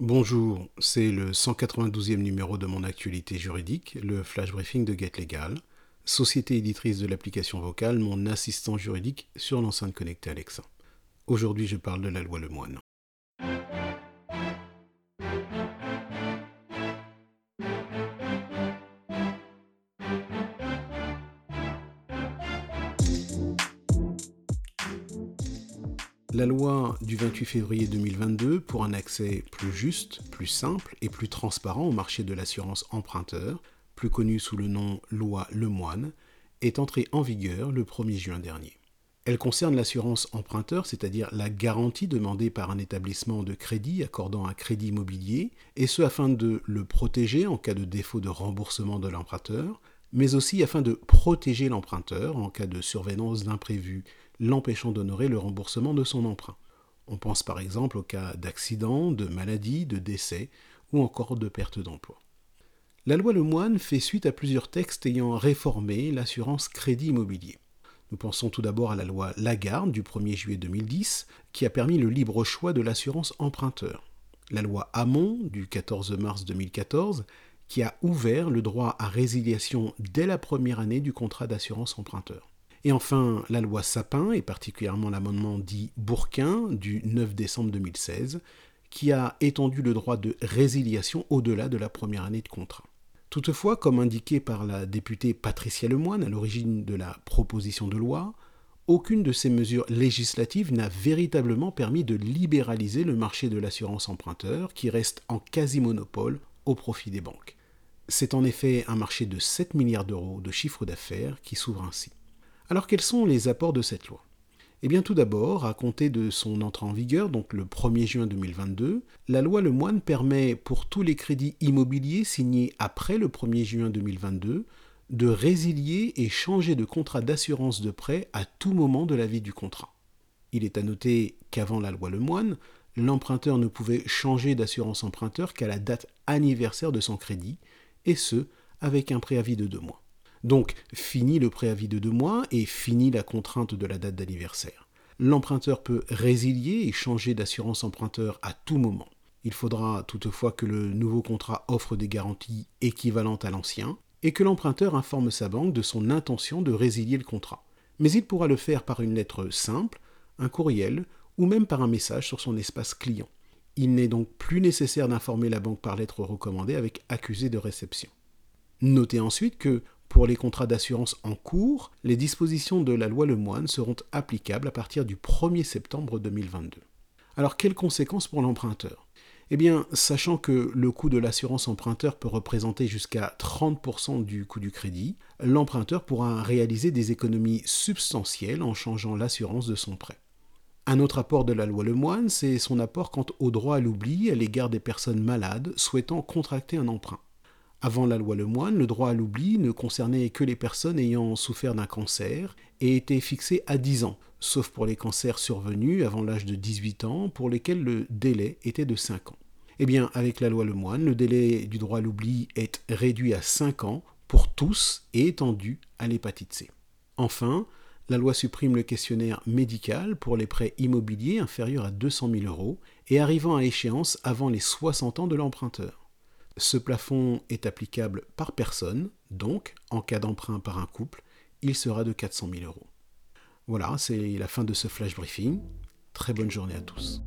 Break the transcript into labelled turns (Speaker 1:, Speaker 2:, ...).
Speaker 1: Bonjour, c'est le 192e numéro de mon actualité juridique, le flash briefing de Get Legal, société éditrice de l'application vocale, mon assistant juridique sur l'enceinte connectée Alexa. Aujourd'hui, je parle de la loi Lemoine. La loi du 28 février 2022 pour un accès plus juste, plus simple et plus transparent au marché de l'assurance emprunteur, plus connu sous le nom loi Lemoine, est entrée en vigueur le 1er juin dernier. Elle concerne l'assurance emprunteur, c'est-à-dire la garantie demandée par un établissement de crédit accordant un crédit immobilier, et ce afin de le protéger en cas de défaut de remboursement de l'emprunteur, mais aussi afin de protéger l'emprunteur en cas de survenance d'imprévus l'empêchant d'honorer le remboursement de son emprunt. On pense par exemple au cas d'accident, de maladie, de décès ou encore de perte d'emploi. La loi Lemoine fait suite à plusieurs textes ayant réformé l'assurance crédit immobilier. Nous pensons tout d'abord à la loi Lagarde du 1er juillet 2010 qui a permis le libre choix de l'assurance emprunteur. La loi Hamon du 14 mars 2014 qui a ouvert le droit à résiliation dès la première année du contrat d'assurance emprunteur. Et enfin, la loi Sapin, et particulièrement l'amendement dit Bourquin du 9 décembre 2016, qui a étendu le droit de résiliation au-delà de la première année de contrat. Toutefois, comme indiqué par la députée Patricia Lemoine à l'origine de la proposition de loi, aucune de ces mesures législatives n'a véritablement permis de libéraliser le marché de l'assurance emprunteur qui reste en quasi-monopole au profit des banques. C'est en effet un marché de 7 milliards d'euros de chiffre d'affaires qui s'ouvre ainsi. Alors quels sont les apports de cette loi? Eh bien tout d'abord, à compter de son entrée en vigueur, donc le 1er juin 2022, la loi Lemoine permet pour tous les crédits immobiliers signés après le 1er juin 2022 de résilier et changer de contrat d'assurance de prêt à tout moment de la vie du contrat. Il est à noter qu'avant la loi Lemoine, l'emprunteur ne pouvait changer d'assurance emprunteur qu'à la date anniversaire de son crédit, et ce, avec un préavis de deux mois. Donc, fini le préavis de deux mois et fini la contrainte de la date d'anniversaire. L'emprunteur peut résilier et changer d'assurance emprunteur à tout moment. Il faudra toutefois que le nouveau contrat offre des garanties équivalentes à l'ancien et que l'emprunteur informe sa banque de son intention de résilier le contrat. Mais il pourra le faire par une lettre simple, un courriel ou même par un message sur son espace client. Il n'est donc plus nécessaire d'informer la banque par lettre recommandée avec accusé de réception. Notez ensuite que pour les contrats d'assurance en cours, les dispositions de la loi Lemoine seront applicables à partir du 1er septembre 2022. Alors quelles conséquences pour l'emprunteur? Eh bien, sachant que le coût de l'assurance emprunteur peut représenter jusqu'à 30% du coût du crédit, l'emprunteur pourra réaliser des économies substantielles en changeant l'assurance de son prêt. Un autre apport de la loi Lemoine, c'est son apport quant au droit à l'oubli à l'égard des personnes malades souhaitant contracter un emprunt. Avant la loi Lemoine, le droit à l'oubli ne concernait que les personnes ayant souffert d'un cancer et était fixé à 10 ans, sauf pour les cancers survenus avant l'âge de 18 ans pour lesquels le délai était de 5 ans. Eh bien, avec la loi Lemoine, le délai du droit à l'oubli est réduit à 5 ans pour tous et étendu à l'hépatite C. Enfin, la loi supprime le questionnaire médical pour les prêts immobiliers inférieurs à 200 000 euros et arrivant à échéance avant les 60 ans de l'emprunteur. Ce plafond est applicable par personne, donc en cas d'emprunt par un couple, il sera de 400 000 euros. Voilà, c'est la fin de ce flash briefing. Très bonne journée à tous.